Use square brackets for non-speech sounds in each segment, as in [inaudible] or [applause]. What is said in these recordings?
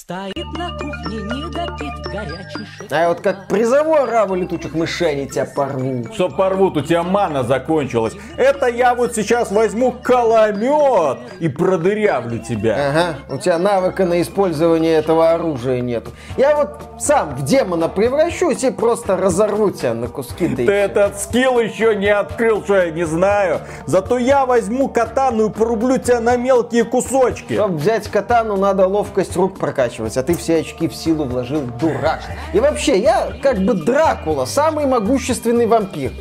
Стоит на кухне, не допит горячий шоколад. А вот как призовой раву летучих мышей они тебя порвут. Что порвут, у тебя мана закончилась. Это я вот сейчас возьму каламет и продырявлю тебя. Ага, у тебя навыка на использование этого оружия нету. Я вот сам в демона превращусь и просто разорву тебя на куски. Ты всё. этот скилл еще не открыл, что я не знаю. Зато я возьму катану и порублю тебя на мелкие кусочки. Чтобы взять катану, надо ловкость рук прокачивать, а ты все очки в силу вложил, дурак. И вообще, я как бы Дракула, самый могущественный вампир.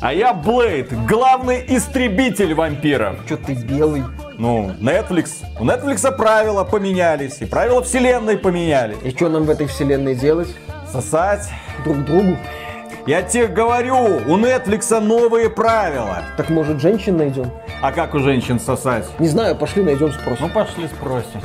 А я Блейд, главный истребитель вампиров. Че ты белый? Ну, Netflix. У Netflix правила поменялись, и правила вселенной поменялись. И что нам в этой вселенной делать? Сосать. Друг другу? Я тебе говорю, у Netflix новые правила. Так может женщин найдем? А как у женщин сосать? Не знаю, пошли найдем спросим. Ну, пошли спросим.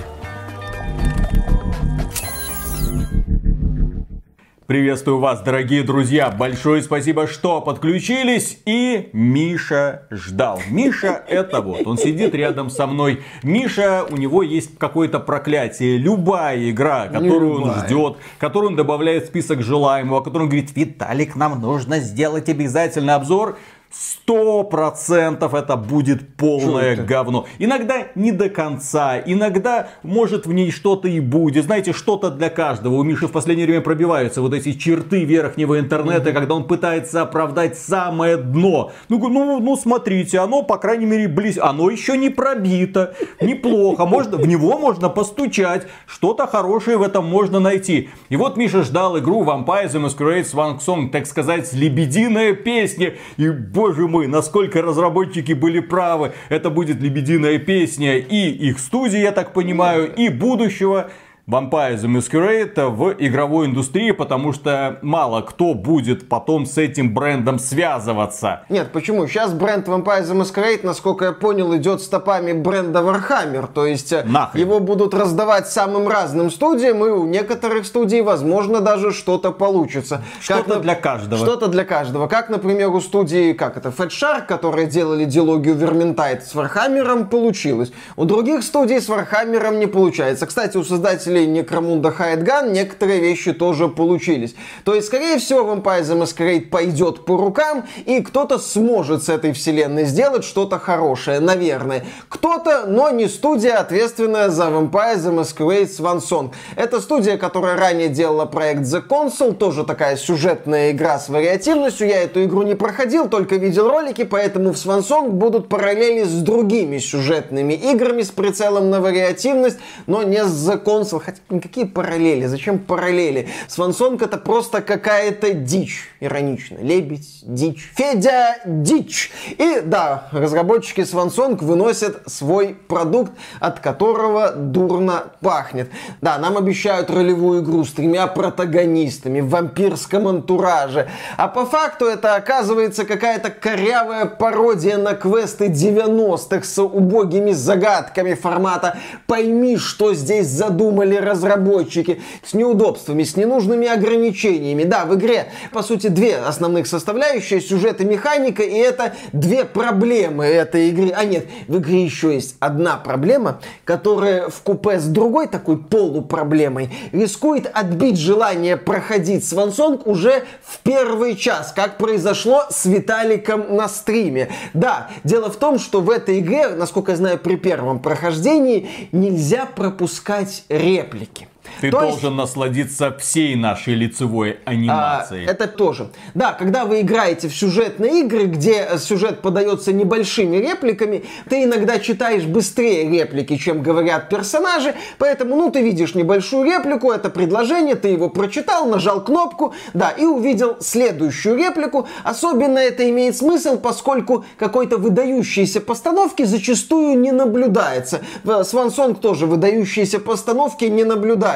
Приветствую вас, дорогие друзья. Большое спасибо, что подключились. И Миша ждал. Миша это вот. Он сидит рядом со мной. Миша, у него есть какое-то проклятие. Любая игра, которую он любая. ждет, которую он добавляет в список желаемого, о котором он говорит, Виталик, нам нужно сделать обязательно обзор. Сто процентов это будет полное это? говно. Иногда не до конца, иногда может в ней что-то и будет. Знаете, что-то для каждого. У Миши в последнее время пробиваются вот эти черты верхнего интернета, когда он пытается оправдать самое дно. Ну, ну, ну смотрите, оно, по крайней мере, близ... Оно еще не пробито. Неплохо. Можно, в него можно постучать. Что-то хорошее в этом можно найти. И вот Миша ждал игру Vampire the Masquerade Swan Song, так сказать, лебединая песня. И, боже мой, насколько разработчики были правы. Это будет лебединая песня и их студии, я так понимаю, и будущего. Vampire the Masquerade в игровой индустрии, потому что мало кто будет потом с этим брендом связываться. Нет, почему? Сейчас бренд Vampire the Masquerade, насколько я понял, идет стопами бренда Warhammer. То есть э, Нахрен. его будут раздавать самым разным студиям, и у некоторых студий, возможно, даже что-то получится. Что-то для каждого. Что-то для каждого. Как, например, у студии, как это, Fat Shark, которые делали диалогию Vermintide с Warhammer, получилось. У других студий с Warhammer не получается. Кстати, у создателей Некромунда Хайдган некоторые вещи тоже получились. То есть, скорее всего, Vampire the Masquerade пойдет по рукам, и кто-то сможет с этой вселенной сделать что-то хорошее, наверное. Кто-то, но не студия, ответственная за Vampire the Masquerade Swan Song. Это студия, которая ранее делала проект The Console, тоже такая сюжетная игра с вариативностью. Я эту игру не проходил, только видел ролики, поэтому в Swan Song будут параллели с другими сюжетными играми с прицелом на вариативность, но не с The Console. Хотя никакие параллели, зачем параллели? Song это просто какая-то дичь, иронично. Лебедь, дичь. Федя, дичь. И да, разработчики Song выносят свой продукт, от которого дурно пахнет. Да, нам обещают ролевую игру с тремя протагонистами в вампирском антураже. А по факту это оказывается какая-то корявая пародия на квесты 90-х с убогими загадками формата «Пойми, что здесь задумали разработчики», с неудобствами, с ненужными ограничениями. Да, в игре, по сути, две основных составляющие, сюжет и механика, и это две проблемы этой игры. А нет, в игре еще есть одна проблема, которая в купе с другой такой полупроблемой рискует отбить желание проходить Свансонг уже в первый час, как произошло с Виталиком на стриме. Да, дело в том, что в этой игре, насколько я знаю, при первом прохождении нельзя пропускать реплики. Ты То есть- должен насладиться всей нашей лицевой а, анимацией. это тоже. Да, когда вы играете в сюжетные игры, где э, сюжет подается небольшими репликами, ты иногда читаешь быстрее реплики, чем говорят персонажи, поэтому, ну, ты видишь небольшую реплику, это предложение, ты его прочитал, нажал кнопку, да, и увидел следующую реплику. Особенно это имеет смысл, поскольку какой-то выдающейся постановки зачастую не наблюдается. Swan Song тоже выдающиеся постановки не наблюдается.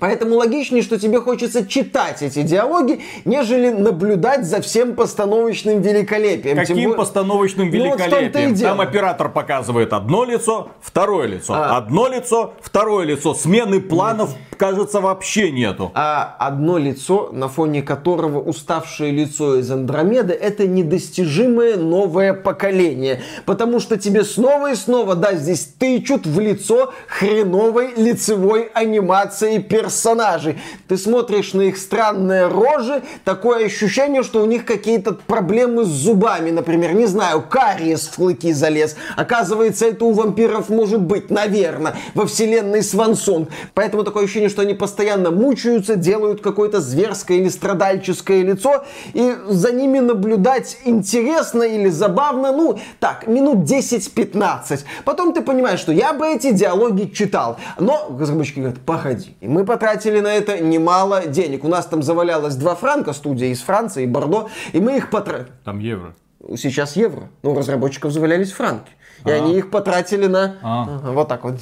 Поэтому логичнее, что тебе хочется читать эти диалоги, нежели наблюдать за всем постановочным великолепием. Тем Каким более- постановочным Ну, вот великолепием? Там оператор показывает одно лицо, второе лицо. А. Одно лицо, второе лицо. Смены планов, кажется, вообще нету. а одно лицо, на фоне которого уставшее лицо из Андромеды, это недостижимое новое поколение. Потому что тебе снова и снова, да, здесь тычут в лицо хреновой лицевой анимации персонажей. Ты смотришь на их странные рожи, такое ощущение, что у них какие-то проблемы с зубами, например, не знаю, кариес в клыки залез. Оказывается, это у вампиров может быть, наверное, во вселенной Свансон. Поэтому такое ощущение, что они постоянно мучаются, делают какое-то зверское или страдальческое лицо, и за ними наблюдать интересно или забавно, ну, так, минут 10-15. Потом ты понимаешь, что я бы эти диалоги читал. Но разработчики говорят, погоди. И мы потратили на это немало денег. У нас там завалялось два франка, студия из Франции, Бордо, и мы их потратили. Там евро. Сейчас евро. Но у разработчиков завалялись франки. И А. они их потратили на... А. Ага, Вот так вот.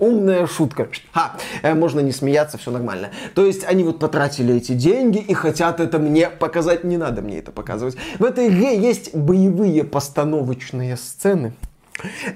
Умная шутка. Ха, э, можно не смеяться, все нормально. То есть они вот потратили эти деньги и хотят это мне показать. Не надо мне это показывать. В этой игре есть боевые постановочные сцены.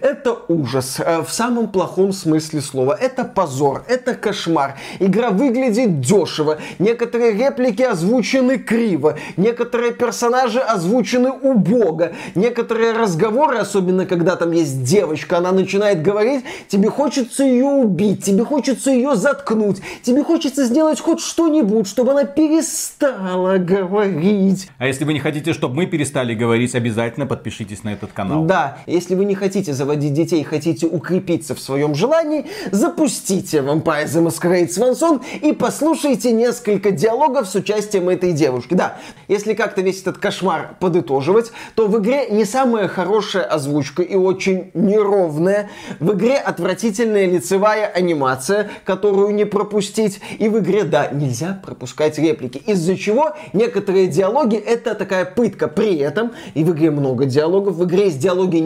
Это ужас э, в самом плохом смысле слова. Это позор, это кошмар. Игра выглядит дешево. Некоторые реплики озвучены криво. Некоторые персонажи озвучены убого. Некоторые разговоры, особенно когда там есть девочка, она начинает говорить, тебе хочется ее убить, тебе хочется ее заткнуть, тебе хочется сделать хоть что-нибудь, чтобы она перестала говорить. А если вы не хотите, чтобы мы перестали говорить, обязательно подпишитесь на этот канал. Да, если вы не хотите заводить детей, хотите укрепиться в своем желании, запустите Vampire the Masquerade Swanson и послушайте несколько диалогов с участием этой девушки. Да, если как-то весь этот кошмар подытоживать, то в игре не самая хорошая озвучка и очень неровная. В игре отвратительная лицевая анимация, которую не пропустить. И в игре, да, нельзя пропускать реплики. Из-за чего некоторые диалоги это такая пытка. При этом, и в игре много диалогов, в игре есть диалоги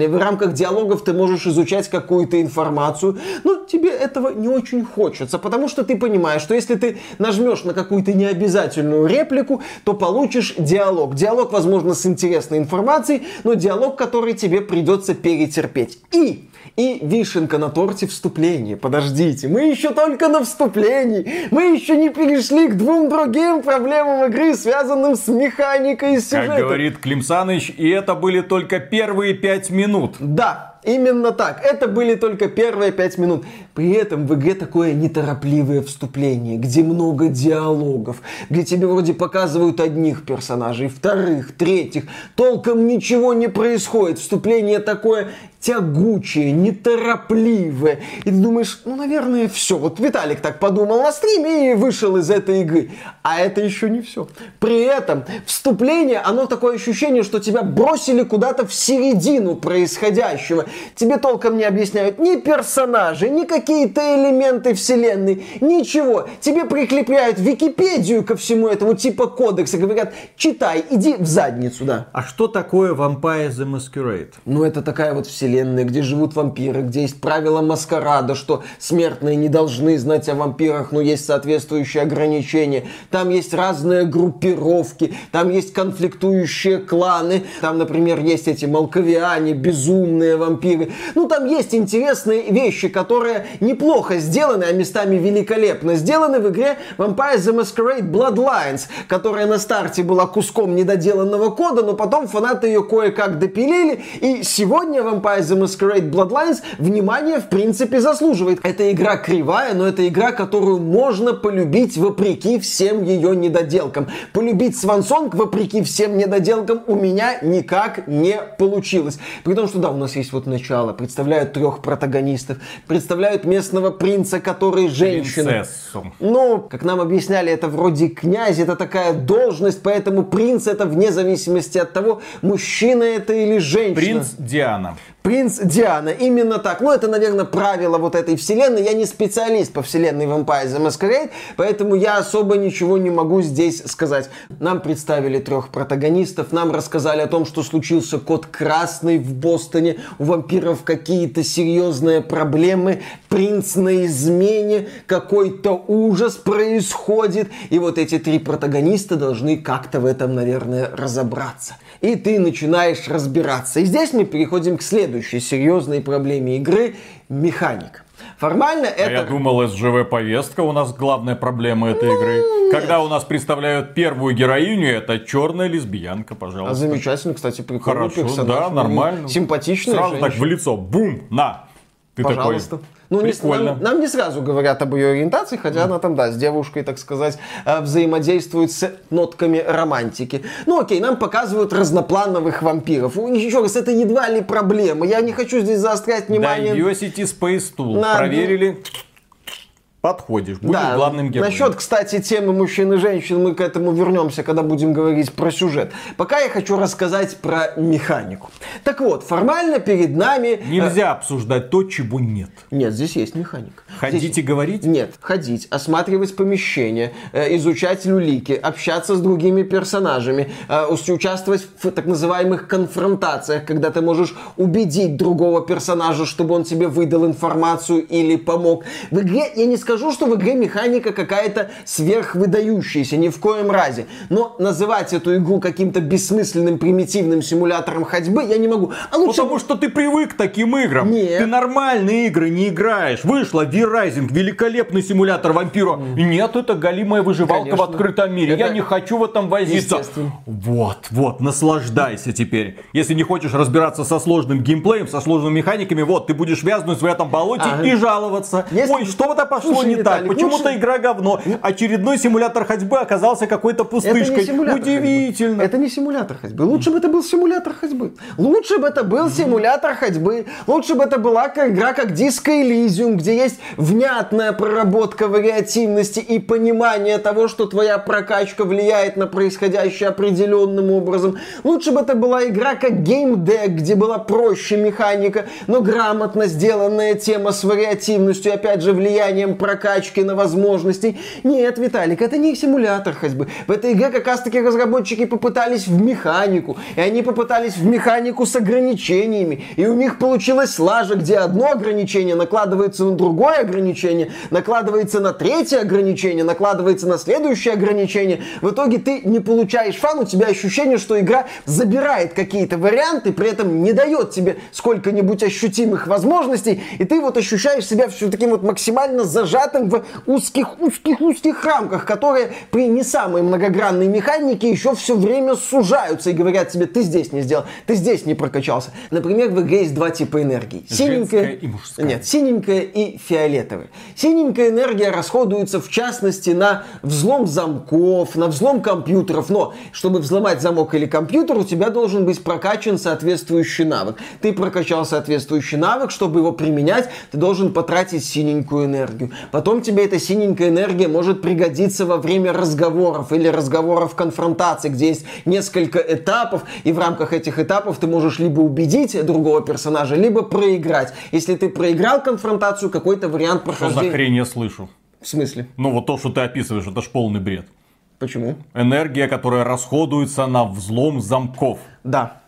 необязательные. В рамках диалогов ты можешь изучать какую-то информацию, но тебе этого не очень хочется, потому что ты понимаешь, что если ты нажмешь на какую-то необязательную реплику, то получишь диалог. Диалог, возможно, с интересной информацией, но диалог, который тебе придется перетерпеть. И и вишенка на торте вступление. Подождите, мы еще только на вступлении. Мы еще не перешли к двум другим проблемам игры, связанным с механикой и сюжетом. Как говорит Клим Саныч, и это были только первые пять минут. Да, именно так. Это были только первые пять минут. При этом в игре такое неторопливое вступление, где много диалогов, где тебе вроде показывают одних персонажей, вторых, третьих. Толком ничего не происходит. Вступление такое тягучее, неторопливое. И ты думаешь, ну, наверное, все. Вот Виталик так подумал на стриме и вышел из этой игры. А это еще не все. При этом вступление, оно такое ощущение, что тебя бросили куда-то в середину происходящего. Тебе толком не объясняют ни персонажи, ни какие-то элементы вселенной, ничего. Тебе прикрепляют Википедию ко всему этому, типа кодекса, говорят, читай, иди в задницу, да. А что такое Vampire the Masquerade? Ну, это такая вот вселенная, где живут вампиры, где есть правила маскарада, что смертные не должны знать о вампирах, но есть соответствующие ограничения. Там есть разные группировки, там есть конфликтующие кланы, там, например, есть эти малковиане, безумные вампиры. Ну, там есть интересные вещи, которые неплохо сделаны, а местами великолепно сделаны в игре Vampire the Masquerade Bloodlines, которая на старте была куском недоделанного кода, но потом фанаты ее кое-как допилили, и сегодня Vampire the Masquerade Bloodlines внимание в принципе заслуживает. Это игра кривая, но это игра, которую можно полюбить вопреки всем ее недоделкам. Полюбить Свансонг вопреки всем недоделкам у меня никак не получилось. При том, что да, у нас есть вот начало, представляют трех протагонистов, представляют местного принца, который женщина. Принцессу. Ну, как нам объясняли, это вроде князь, это такая должность, поэтому принц это вне зависимости от того, мужчина это или женщина. Принц Диана. Принц Диана, именно так. Ну, это, наверное, правило вот этой вселенной. Я не специалист по вселенной Vampire the Masquerade, поэтому я особо ничего не могу здесь сказать. Нам представили трех протагонистов, нам рассказали о том, что случился код красный в Бостоне, у вампиров какие-то серьезные проблемы, принц на измене, какой-то ужас происходит, и вот эти три протагониста должны как-то в этом, наверное, разобраться. И ты начинаешь разбираться. И здесь мы переходим к следующей серьезной проблеме игры – механика. Формально А это... я думал, СЖВ-повестка у нас главная проблема этой игры. Когда у нас представляют первую героиню, это черная лесбиянка, А пожалуйста. замечательно, кстати, прикольный Хорошо, персонаж. да, нормально. Симпатичная Сразу так в женщина. лицо, бум, на. Ты Пожалуйста. такой, Ну, не, нам, нам не сразу говорят об ее ориентации, хотя она там, да, с девушкой, так сказать, э, взаимодействует с нотками романтики. Ну, окей, нам показывают разноплановых вампиров. Еще раз, это едва ли проблема. Я не хочу здесь заострять внимание. Diversity Space Tool. На- Проверили. Подходишь, будешь Да, главным героем. насчет, кстати, темы мужчин и женщин, мы к этому вернемся, когда будем говорить про сюжет. Пока я хочу рассказать про механику. Так вот, формально перед нами... э, Нельзя обсуждать то, чего нет. Нет, здесь есть механика. Ходить и говорить? Нет, ходить, осматривать помещение, э, изучать люлики, общаться с другими персонажами, э, участвовать в так называемых конфронтациях, когда ты можешь убедить другого персонажа, чтобы он тебе выдал информацию или помог. В игре, я не скажу, что в игре механика какая-то сверхвыдающаяся, ни в коем разе. Но называть эту игру каким-то бессмысленным примитивным симулятором ходьбы я не могу. А лучше Потому что ты привык к таким играм. Нет. Ты нормальные игры не играешь. Вышла V-Rising, великолепный симулятор вампира. Нет, это галимая выживалка Конечно. в открытом мире. Это Я не хочу в этом возиться. Вот, вот, наслаждайся теперь. Если не хочешь разбираться со сложным геймплеем, со сложными механиками, вот, ты будешь вязнуть в этом болоте Ага. и жаловаться. Если- Ой, что-то пошло Слушай, не так. Почему-то игра говно. Очередной симулятор ходьбы оказался какой-то пустышкой. Удивительно. Это не симулятор ходьбы. Лучше бы это был симулятор ходьбы. Лучше бы это был симулятор ходьбы. Лучше бы это была игра как Disco Elysium, где есть внятная проработка вариативности и понимание того, что твоя прокачка влияет на происходящее определенным образом. Лучше бы это была игра как Game Deck, где была проще механика, но грамотно сделанная тема с вариативностью, опять же, влиянием прокачки на возможностей. Нет, Виталик, это не симулятор ходьбы. В этой игре как раз таки разработчики попытались в механику. И они попытались в механику с ограничениями. И у них получилась лажа, где одно ограничение накладывается на другое ограничение, накладывается на третье ограничение, накладывается на следующее ограничение. В итоге ты не получаешь фан, у тебя ощущение, что игра забирает какие-то варианты, при этом не дает тебе сколько-нибудь ощутимых возможностей, и ты вот ощущаешь себя все таким вот максимально зажатым в узких-узких-узких рамках, которые при не самой многогранной механике еще все время сужаются и говорят тебе, ты здесь не сделал, ты здесь не прокачался. Например, в игре есть два типа энергии. Женская и мужская. Нет, синенькая и фиолетовая. Синенькая энергия расходуется в частности на взлом замков, на взлом компьютеров. Но чтобы взломать замок или компьютер, у тебя должен быть прокачан соответствующий навык. Ты прокачал соответствующий навык, чтобы его применять, ты должен потратить синенькую энергию. Потом тебе эта синенькая энергия может пригодиться во время разговоров или разговоров конфронтации, где есть несколько этапов, и в рамках этих этапов ты можешь либо убедить другого персонажа, либо проиграть. Если ты проиграл конфронтацию, какой-то вариант Что за прохождения... хрень я слышу? В смысле? Ну вот то, что ты описываешь, это ж полный бред. Почему? Энергия, которая расходуется на взлом замков. Да.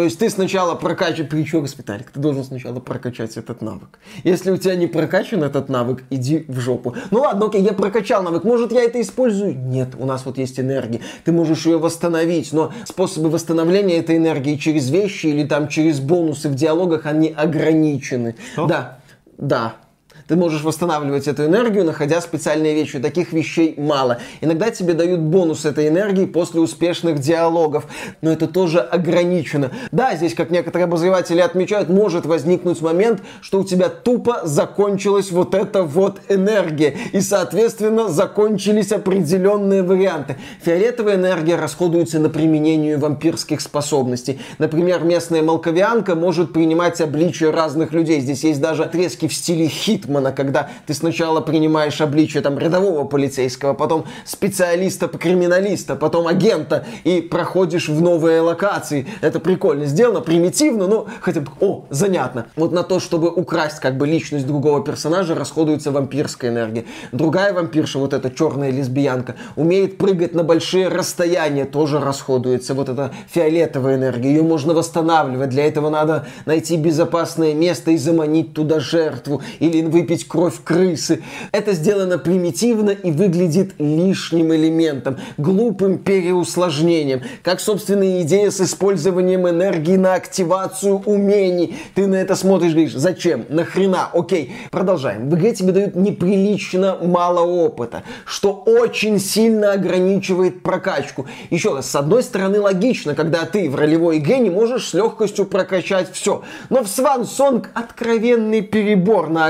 То есть ты сначала прокачиваешь, раз, Виталик, ты должен сначала прокачать этот навык. Если у тебя не прокачан этот навык, иди в жопу. Ну ладно, окей, я прокачал навык, может я это использую? Нет, у нас вот есть энергия, ты можешь ее восстановить, но способы восстановления этой энергии через вещи или там через бонусы в диалогах, они ограничены. Что? Да, да. Ты можешь восстанавливать эту энергию, находя специальные вещи. Таких вещей мало. Иногда тебе дают бонус этой энергии после успешных диалогов. Но это тоже ограничено. Да, здесь, как некоторые обозреватели отмечают, может возникнуть момент, что у тебя тупо закончилась вот эта вот энергия. И, соответственно, закончились определенные варианты. Фиолетовая энергия расходуется на применение вампирских способностей. Например, местная молковианка может принимать обличие разных людей. Здесь есть даже отрезки в стиле Хитмана, когда ты сначала принимаешь обличие там рядового полицейского, потом специалиста-криминалиста, потом агента и проходишь в новые локации. Это прикольно сделано, примитивно, но хотя бы, о, занятно. Вот на то, чтобы украсть как бы личность другого персонажа, расходуется вампирская энергия. Другая вампирша, вот эта черная лесбиянка, умеет прыгать на большие расстояния, тоже расходуется. Вот эта фиолетовая энергия, ее можно восстанавливать. Для этого надо найти безопасное место и заманить туда жертву. Или выпить выпить кровь крысы. Это сделано примитивно и выглядит лишним элементом, глупым переусложнением. Как, собственно, идея с использованием энергии на активацию умений. Ты на это смотришь, говоришь, зачем? Нахрена? Окей, продолжаем. В игре тебе дают неприлично мало опыта, что очень сильно ограничивает прокачку. Еще раз, с одной стороны, логично, когда ты в ролевой игре не можешь с легкостью прокачать все. Но в Swan Song откровенный перебор на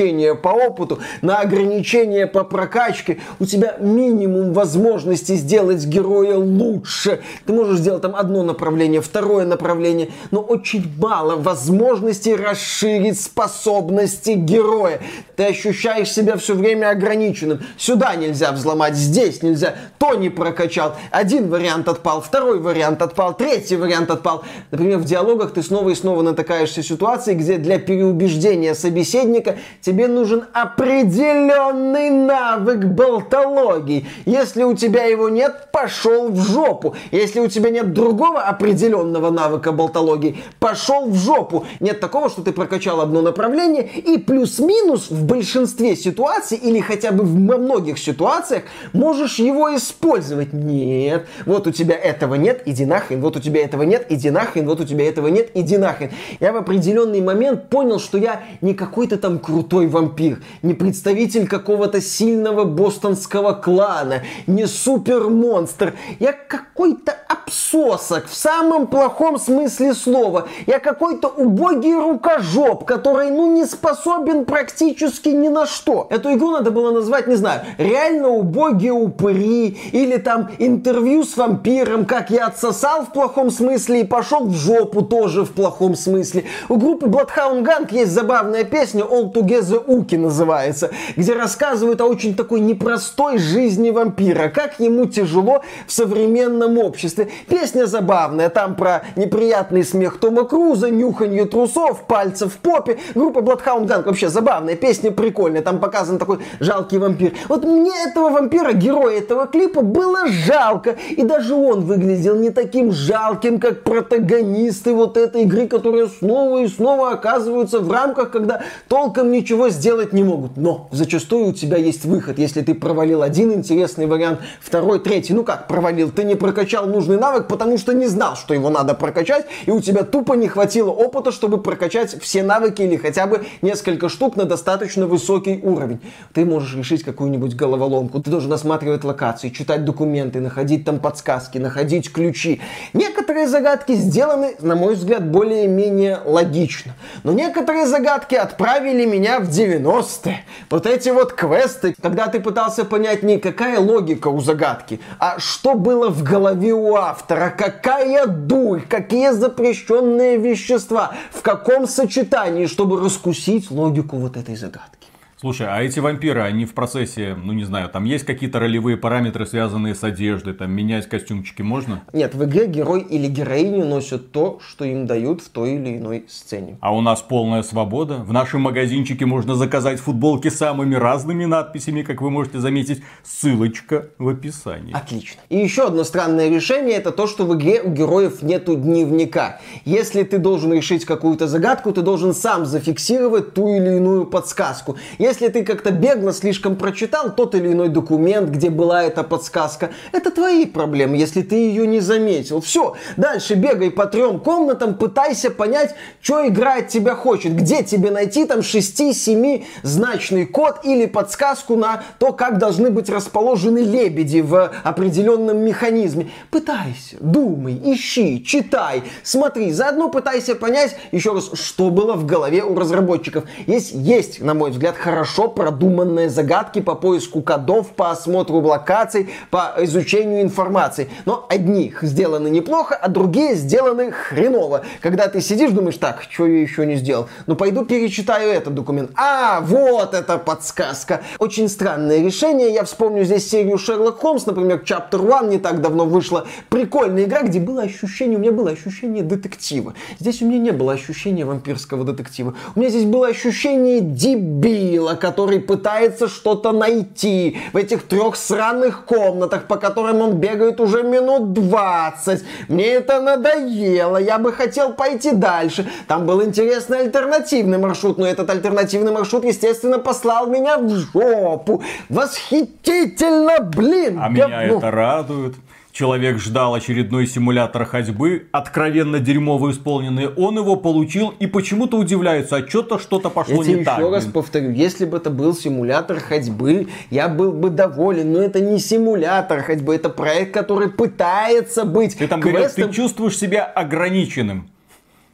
ограничения по опыту, на ограничения по прокачке. У тебя минимум возможностей сделать героя лучше. Ты можешь сделать там одно направление, второе направление, но очень мало возможностей расширить способности героя. Ты ощущаешь себя все время ограниченным. Сюда нельзя взломать, здесь нельзя, то не прокачал. Один вариант отпал, второй вариант отпал, третий вариант отпал. Например, в диалогах ты снова и снова натыкаешься ситуации, где для переубеждения собеседника тебе нужен определенный навык болтологии. Если у тебя его нет, пошел в жопу. Если у тебя нет другого определенного навыка болтологии, пошел в жопу. Нет такого, что ты прокачал одно направление и плюс-минус в большинстве ситуаций или хотя бы во многих ситуациях можешь его использовать. Нет, вот у тебя этого нет, иди нахрен, вот у тебя этого нет, иди нахрен, вот у тебя этого нет, иди нахрен. Я в определенный момент понял, что я не какой-то там крутой вампир, не представитель какого-то сильного бостонского клана, не супер-монстр. Я какой-то обсосок в самом плохом смысле слова. Я какой-то убогий рукожоп, который, ну, не способен практически ни на что. Эту игру надо было назвать, не знаю, реально убогие упыри, или там интервью с вампиром, как я отсосал в плохом смысле и пошел в жопу тоже в плохом смысле. У группы Bloodhound Gang есть забавная песня All Together Уки называется, где рассказывают о очень такой непростой жизни вампира, как ему тяжело в современном обществе. Песня забавная, там про неприятный смех Тома Круза, нюханье трусов, пальцев в попе. Группа Bloodhound Gang вообще забавная, песня прикольная, там показан такой жалкий вампир. Вот мне этого вампира, героя этого клипа, было жалко. И даже он выглядел не таким жалким, как протагонисты вот этой игры, которые снова и снова оказываются в рамках, когда толком ничего сделать не могут. Но зачастую у тебя есть выход, если ты провалил один интересный вариант, второй, третий. Ну как провалил? Ты не прокачал нужный навык, потому что не знал, что его надо прокачать, и у тебя тупо не хватило опыта, чтобы прокачать все навыки или хотя бы несколько штук на достаточно высокий уровень. Ты можешь решить какую-нибудь головоломку. Ты должен осматривать локации, читать документы, находить там подсказки, находить ключи. Некоторые загадки сделаны, на мой взгляд, более-менее логично. Но некоторые загадки отправили меня в 90-е. Вот эти вот квесты, когда ты пытался понять не какая логика у загадки, а что было в голове у автора, какая дурь, какие запрещенные вещества, в каком сочетании, чтобы раскусить логику вот этой загадки. Слушай, а эти вампиры, они в процессе, ну не знаю, там есть какие-то ролевые параметры, связанные с одеждой, там менять костюмчики можно? Нет, в игре герой или героиня носят то, что им дают в той или иной сцене. А у нас полная свобода. В нашем магазинчике можно заказать футболки с самыми разными надписями, как вы можете заметить. Ссылочка в описании. Отлично. И еще одно странное решение, это то, что в игре у героев нету дневника. Если ты должен решить какую-то загадку, ты должен сам зафиксировать ту или иную подсказку. Если ты как-то бегло слишком прочитал тот или иной документ, где была эта подсказка, это твои проблемы, если ты ее не заметил. Все, дальше бегай по трем комнатам, пытайся понять, что игра от тебя хочет, где тебе найти там 6-7 значный код или подсказку на то, как должны быть расположены лебеди в определенном механизме. Пытайся, думай, ищи, читай, смотри, заодно пытайся понять, еще раз, что было в голове у разработчиков. Есть, есть, на мой взгляд, хорошо хорошо продуманные загадки по поиску кодов, по осмотру локаций, по изучению информации. Но одни сделаны неплохо, а другие сделаны хреново. Когда ты сидишь, думаешь, так, что я еще не сделал? Ну, пойду перечитаю этот документ. А, вот эта подсказка. Очень странное решение. Я вспомню здесь серию Шерлок Холмс, например, Chapter One не так давно вышла. Прикольная игра, где было ощущение, у меня было ощущение детектива. Здесь у меня не было ощущения вампирского детектива. У меня здесь было ощущение дебила надоело, который пытается что-то найти в этих трех сраных комнатах, по которым он бегает уже минут 20. Мне это надоело, я бы хотел пойти дальше. Там был интересный альтернативный маршрут, но этот альтернативный маршрут, естественно, послал меня в жопу. Восхитительно, блин! А Я- меня ну, это радует. Человек ждал очередной симулятор ходьбы, откровенно дерьмово исполненный. Он его получил и почему-то удивляется, а что-то что-то пошло Я не еще так. раз блин. повторю, если бы это был симулятор ходьбы, я был бы доволен, но это не симулятор ходьбы, это проект, который пытается быть Ты там говорил, ты квестом. чувствуешь себя ограниченным.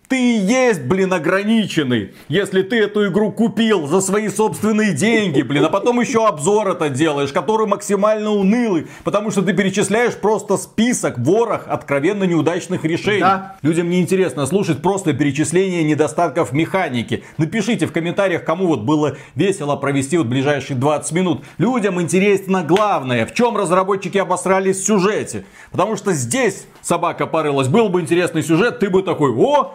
Ты и есть, блин, ограниченный, если ты эту игру купил за свои собственные деньги, блин, а потом еще обзор это делаешь, который максимально унылый, потому что ты перечисляешь просто список, ворох откровенно неудачных решений. Да. Людям не интересно слушать просто перечисление недостатков механики. Напишите в комментариях, кому вот было весело провести вот ближайшие 20 минут. Людям интересно главное, в чем разработчики обосрались в сюжете. Потому что здесь собака порылась. Был бы интересный сюжет, ты бы такой, о,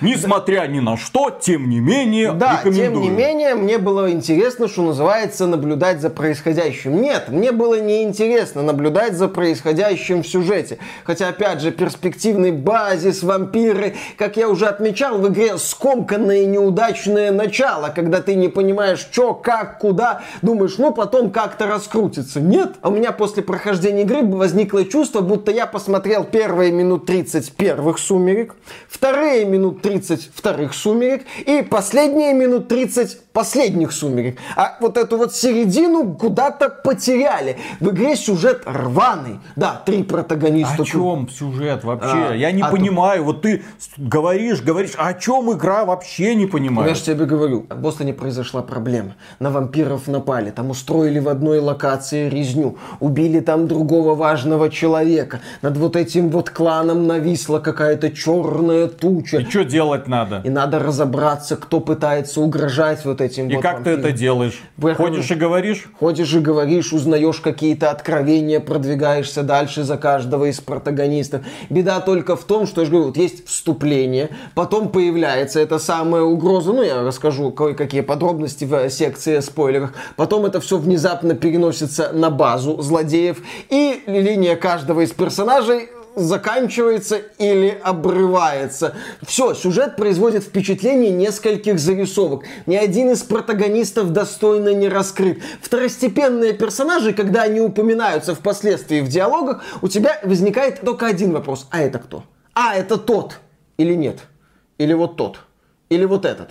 несмотря ни на что, тем не менее, Да, тем рекомендую». не менее, мне было интересно, что называется, наблюдать за происходящим. Нет, мне было неинтересно наблюдать за происходящим в сюжете. Хотя, опять же, перспективный базис, вампиры, как я уже отмечал, в игре скомканное и неудачное начало, когда ты не понимаешь, что, как, куда, думаешь, ну, потом как-то раскрутится. Нет, а у меня после прохождения игры возникло чувство, будто я посмотрел первые минут 30 первых «Сумерек», вторые минут 30 вторых «Сумерек» и последние минут 30 последних «Сумерек». А вот эту вот середину куда-то потеряли. В игре сюжет рваный. Да, три протагониста. О тут. чем сюжет вообще? А, Я не а тут- понимаю. Вот ты говоришь, говоришь, о чем игра вообще не понимаю. Я же тебе говорю, в Бостоне произошла проблема. На вампиров напали, там устроили в одной локации резню, убили там другого важного человека. Над вот этим вот кланом нависла какая-то черная туча. И что делать надо? И надо разобраться, кто пытается угрожать вот этим И вот как ты вампирам. это делаешь? Вы- Ходишь и говоришь? Ходишь и говоришь, узнаешь какие-то откровения, продвигаешься дальше за каждого из протагонистов. Беда только в том, что я же говорю, вот есть вступление, потом появляется эта самая угроза, ну я расскажу кое-какие подробности в секции спойлерах, потом это все внезапно переносится на базу злодеев, и линия каждого из персонажей заканчивается или обрывается. Все, сюжет производит впечатление нескольких зарисовок. Ни один из протагонистов достойно не раскрыт. Второстепенные персонажи, когда они упоминаются впоследствии в диалогах, у тебя возникает только один вопрос. А это кто? А, это тот. Или нет? Или вот тот? Или вот этот?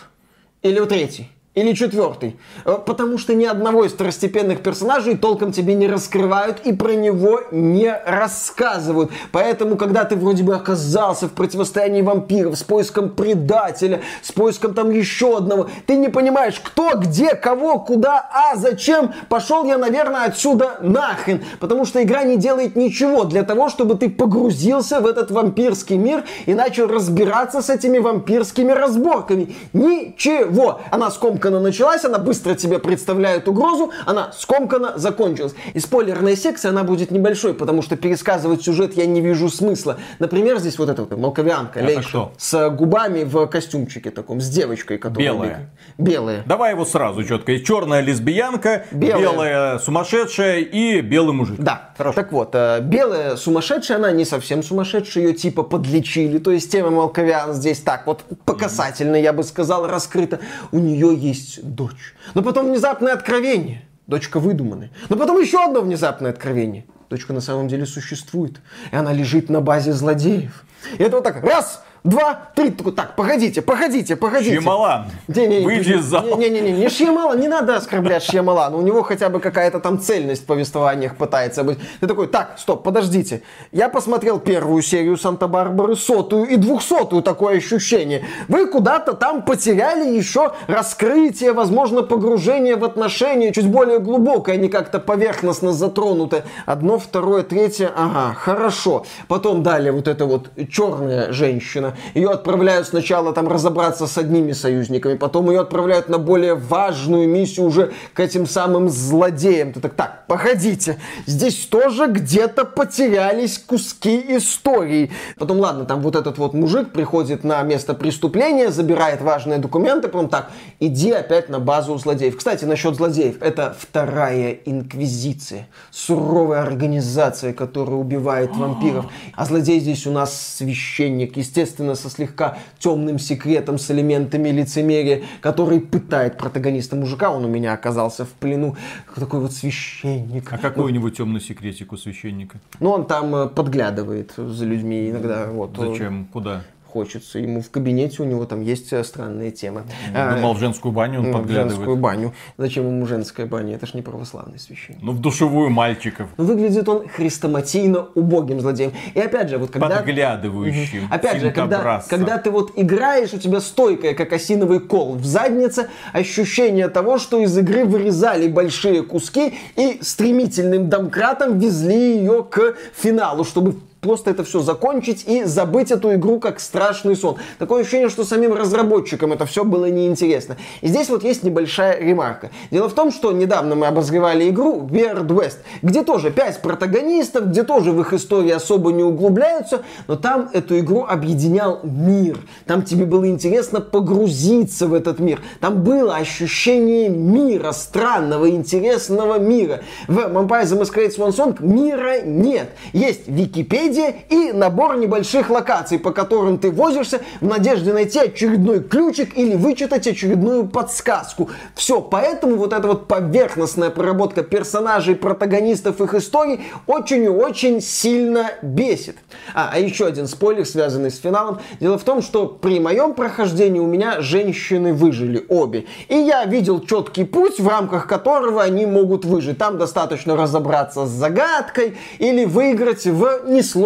Или вот третий? Или четвертый. Э, Потому что ни одного из второстепенных персонажей толком тебе не раскрывают и про него не рассказывают. Поэтому, когда ты вроде бы оказался в противостоянии вампиров с поиском предателя, с поиском там еще одного, ты не понимаешь, кто, где, кого, куда, а зачем, пошел я, наверное, отсюда нахрен. Потому что игра не делает ничего для того, чтобы ты погрузился в этот вампирский мир и начал разбираться с этими вампирскими разборками. Ничего. Она скомканно началась, она быстро тебе представляет угрозу, она скомканно закончилась. И спойлерная секция, она будет небольшой, потому что пересказывать сюжет я не вижу смысла. Например, здесь вот эта вот молковянка, Это Лейша, кто? с губами в костюмчике таком, с девочкой, которая Белая. бегает. Белая. Давай его сразу четко. Черная лесбиянка, Белая. белая сумасшедшая и белый мужик. Да. Хорошо. Так вот, э, белая сумасшедшая, она не совсем сумасшедшая, ее типа подлечили. То есть тема Малковиан здесь так вот по касательно, я бы сказал, раскрыта. У нее есть дочь. Но потом внезапное откровение. Дочка выдуманная. Но потом еще одно внезапное откровение. Дочка на самом деле существует. И она лежит на базе злодеев. И это вот так, раз, два, три. Такой, так, погодите, погодите, погодите. Шьямалан, Не-не-не, выйди из зала. Не-не-не, не Шьямалан, не надо оскорблять Шьямалана. У него хотя бы какая-то там цельность в повествованиях пытается быть. Ты такой, так, стоп, подождите. Я посмотрел первую серию Санта-Барбары, сотую и двухсотую, такое ощущение. Вы куда-то там потеряли еще раскрытие, возможно, погружение в отношения чуть более глубокое, они как-то поверхностно затронуты. Одно, второе, третье, ага, хорошо. Потом далее вот эта вот черная женщина. Ее отправляют сначала там разобраться с одними союзниками, потом ее отправляют на более важную миссию уже к этим самым злодеям. Ты так, так, погодите, здесь тоже где-то потерялись куски истории. Потом, ладно, там вот этот вот мужик приходит на место преступления, забирает важные документы, потом так, иди опять на базу злодеев. Кстати, насчет злодеев, это вторая инквизиция, суровая организация, которая убивает вампиров. А злодей здесь у нас священник, естественно, со слегка темным секретом, с элементами лицемерия, который пытает протагониста мужика. Он у меня оказался в плену. Такой вот священник. А какой у него темный секретик у священника? Ну, он там э, подглядывает за людьми иногда. Вот. Зачем? Куда? Хочется. Ему в кабинете у него там есть э, странные темы. Думал, в женскую баню он Ну, в подглядывает. женскую баню. Зачем ему женская баня? Это ж не православный священник. Ну, в душевую мальчиков. Но выглядит он хрестоматийно убогим злодеем. И опять же, вот когда... Подглядывающим. Опять же, когда, когда ты вот играешь, у тебя стойкая, как осиновый кол в заднице, ощущение того, что из игры вырезали большие куски и стремительным домкратом везли ее к финалу, чтобы просто это все закончить и забыть эту игру как страшный сон. Такое ощущение, что самим разработчикам это все было неинтересно. И здесь вот есть небольшая ремарка. Дело в том, что недавно мы обозревали игру Weird West, где тоже 5 протагонистов, где тоже в их истории особо не углубляются, но там эту игру объединял мир. Там тебе было интересно погрузиться в этот мир. Там было ощущение мира, странного, интересного мира. В Vampire the Masquerade Swan Song мира нет. Есть Википедия и набор небольших локаций, по которым ты возишься в надежде найти очередной ключик или вычитать очередную подсказку. Все, поэтому вот эта вот поверхностная проработка персонажей, протагонистов, их историй очень и очень сильно бесит. А, а еще один спойлер, связанный с финалом. Дело в том, что при моем прохождении у меня женщины выжили обе. И я видел четкий путь, в рамках которого они могут выжить. Там достаточно разобраться с загадкой или выиграть в несложном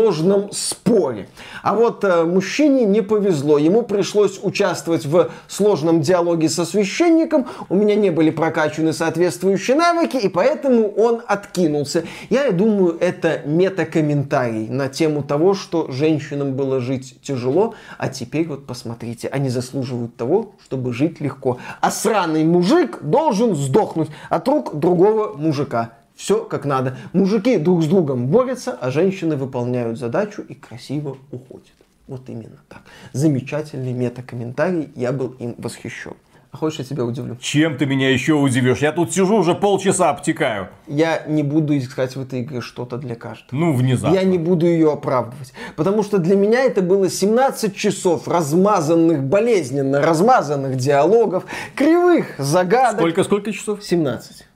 споре. А вот э, мужчине не повезло. Ему пришлось участвовать в сложном диалоге со священником. У меня не были прокачаны соответствующие навыки, и поэтому он откинулся. Я думаю, это метакомментарий на тему того, что женщинам было жить тяжело, а теперь вот посмотрите, они заслуживают того, чтобы жить легко. А сраный мужик должен сдохнуть от рук другого мужика. Все как надо. Мужики друг с другом борются, а женщины выполняют задачу и красиво уходят. Вот именно так. Замечательный метакомментарий, я был им восхищен. А хочешь, я тебя удивлю? Чем ты меня еще удивишь? Я тут сижу уже полчаса обтекаю. Я не буду искать в этой игре что-то для каждого. Ну, внезапно. Я не буду ее оправдывать. Потому что для меня это было 17 часов размазанных, болезненно размазанных диалогов, кривых загадок. Сколько, сколько часов? 17.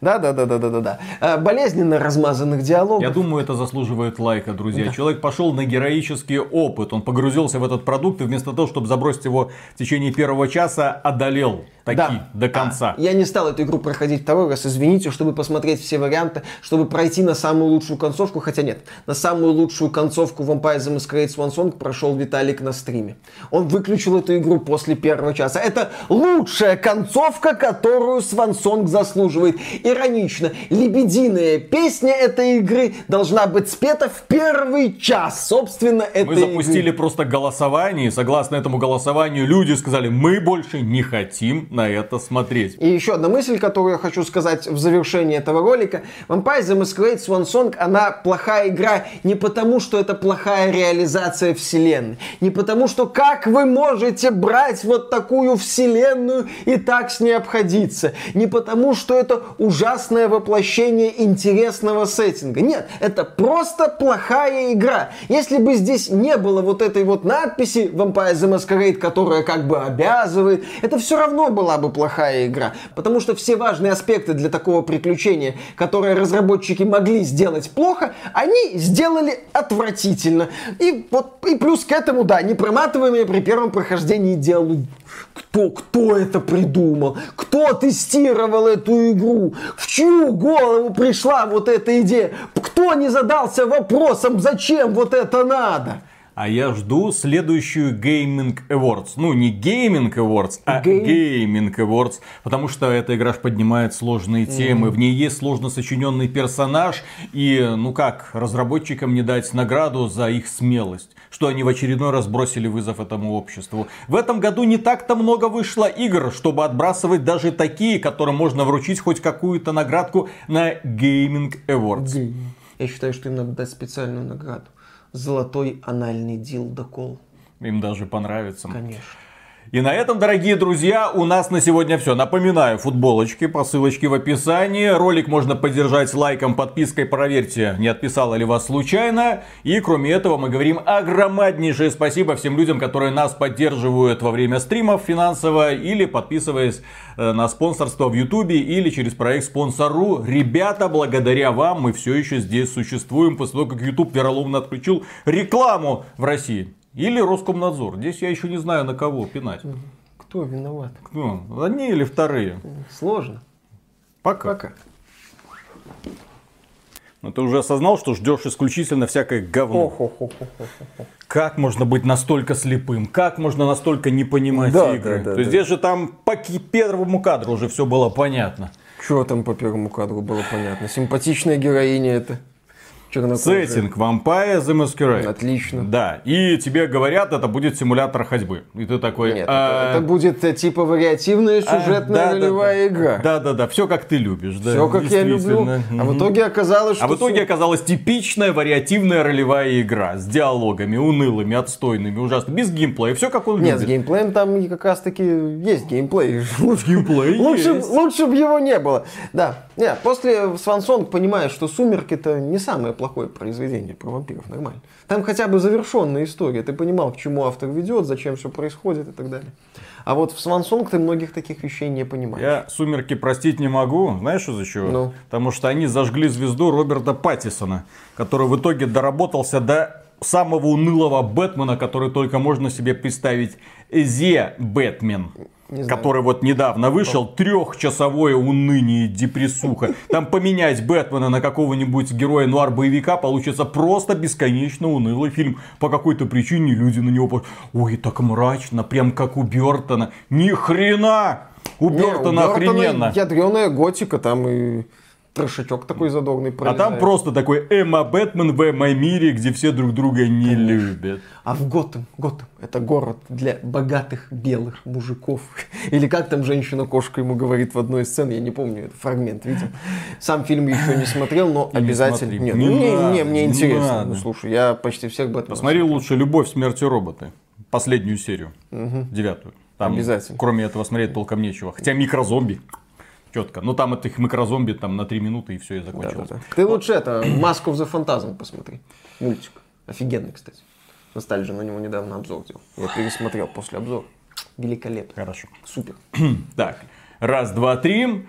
Да, да, да, да, да, да, да. Болезненно размазанных диалогов. Я думаю, это заслуживает лайка, друзья. Человек пошел на героический опыт. Он погрузился в этот продукт и вместо того, чтобы забросить его в течение первого часа, одолел таки Да. до конца. Я не стал эту игру проходить второй раз, извините, чтобы посмотреть все варианты, чтобы пройти на самую лучшую концовку, хотя нет, на самую лучшую концовку Vampire the Masquerade Swan Song прошел Виталик на стриме. Он выключил эту игру после первого часа. Это лучшая концовка, которую Swan Song заслуживает. Иронично, лебединая песня этой игры должна быть спета в первый час, собственно, этой Мы запустили игры. просто голосование, и согласно этому голосованию люди сказали, мы больше не хотим на это смотреть. И еще одна мысль, которую я хочу сказать в завершении этого ролика. Vampire the Masquerade Swan Song, она плохая игра не потому, что это плохая реализация вселенной. Не потому, что как вы можете брать вот такую вселенную и так с ней обходиться. Не потому, что это ужасное воплощение интересного сеттинга. Нет, это просто плохая игра. Если бы здесь не было вот этой вот надписи Vampire the Masquerade, которая как бы обязывает, это все равно была бы плохая игра. Потому что все важные аспекты для такого приключения, которые разработчики могли сделать плохо, они сделали отвратительно. И вот и плюс к этому, да, непроматываемые при первом прохождении диалоги. Кто, кто это придумал? Кто тестировал эту игру? В чью голову пришла вот эта идея? Кто не задался вопросом, зачем вот это надо? А я жду следующую Gaming Awards. Ну, не Gaming Awards, а Гей- Gaming Awards. Потому что эта игра поднимает сложные темы. В ней есть сложно сочиненный персонаж. И, ну как, разработчикам не дать награду за их смелость. Что они в очередной раз бросили вызов этому обществу. В этом году не так-то много вышло игр, чтобы отбрасывать даже такие, которым можно вручить хоть какую-то наградку на Gaming Awards. Я считаю, что им надо дать специальную награду. Золотой анальный дилдокол. Им даже понравится. Конечно. И на этом, дорогие друзья, у нас на сегодня все. Напоминаю, футболочки по ссылочке в описании. Ролик можно поддержать лайком, подпиской. Проверьте, не отписала ли вас случайно. И кроме этого, мы говорим огромнейшее спасибо всем людям, которые нас поддерживают во время стримов финансово или подписываясь э, на спонсорство в Ютубе или через проект Спонсору. Ребята, благодаря вам мы все еще здесь существуем после того, как YouTube вероломно отключил рекламу в России. Или Роскомнадзор. Здесь я еще не знаю, на кого пинать. Кто виноват? Ну, одни или вторые. Сложно. Пока. Пока. Но ты уже осознал, что ждешь исключительно всякое говно. Как можно быть настолько слепым? Как можно настолько не понимать Да, игры? да, да, То есть да. здесь же там по первому кадру уже все было понятно. Что там по первому кадру было понятно? Симпатичная героиня это. Чернокожая. Сеттинг Vampire the Masquerade. Отлично. Да, и тебе говорят, это будет симулятор ходьбы. И ты такой... Нет, «А, это, это будет э, типа вариативная а, сюжетная да, ролевая да. игра. Да, да, да, все как ты любишь. Да, Все как я люблю. А в итоге оказалось, что... А в итоге оказалась типичная вариативная ролевая игра с диалогами унылыми, отстойными, ужасно, без геймплея, все как он Нет, с любит. геймплеем там как раз таки есть геймплей. Геймплей [laughs] Лучше, бы его не было. Да. Нет, после Свансонг понимаешь, что Сумерки это не самое плохое произведение про вампиров, нормально. Там хотя бы завершенная история. Ты понимал, к чему автор ведет, зачем все происходит и так далее. А вот в Свансонг ты многих таких вещей не понимаешь. Я «Сумерки» простить не могу. Знаешь, из-за чего? Ну. Потому что они зажгли звезду Роберта Паттисона, который в итоге доработался до самого унылого Бэтмена, который только можно себе представить. Зе Бэтмен. Не знаю. Который вот недавно вышел, трехчасовое уныние депрессуха. Там поменять Бэтмена на какого-нибудь героя нуар-боевика получится просто бесконечно унылый фильм. По какой-то причине люди на него... Ой, так мрачно, прям как у Бертона. Ни хрена! У Бертона охрененно. Ядреная готика, там и трошачок такой задорный А пролезает. там просто такой Эмма Бэтмен в Эмма мире, где все друг друга не любят. А в Готэм, Готэм, это город для богатых белых мужиков. [laughs] Или как там женщина-кошка ему говорит в одной из сцен, я не помню, это фрагмент видел. Сам фильм еще не смотрел, но не обязательно. смотри. Нет, Не надо, не, мне не интересно. надо. Ну, слушай, я почти всех Бэтменов Посмотри смотрел. лучше «Любовь, смерть и роботы». Последнюю серию. Девятую. Там, Обязательно. Кроме этого смотреть толком нечего. Хотя микрозомби. Четко. Ну там этих микрозомби там на три минуты и все и закончилось. Да-да-да. Ты лучше это, Маску за фантазм посмотри. Мультик. Офигенный, кстати. Ностальжи на него недавно обзор делал. Я пересмотрел после обзора. Великолепно. Хорошо. Супер. Так. Раз, два, три.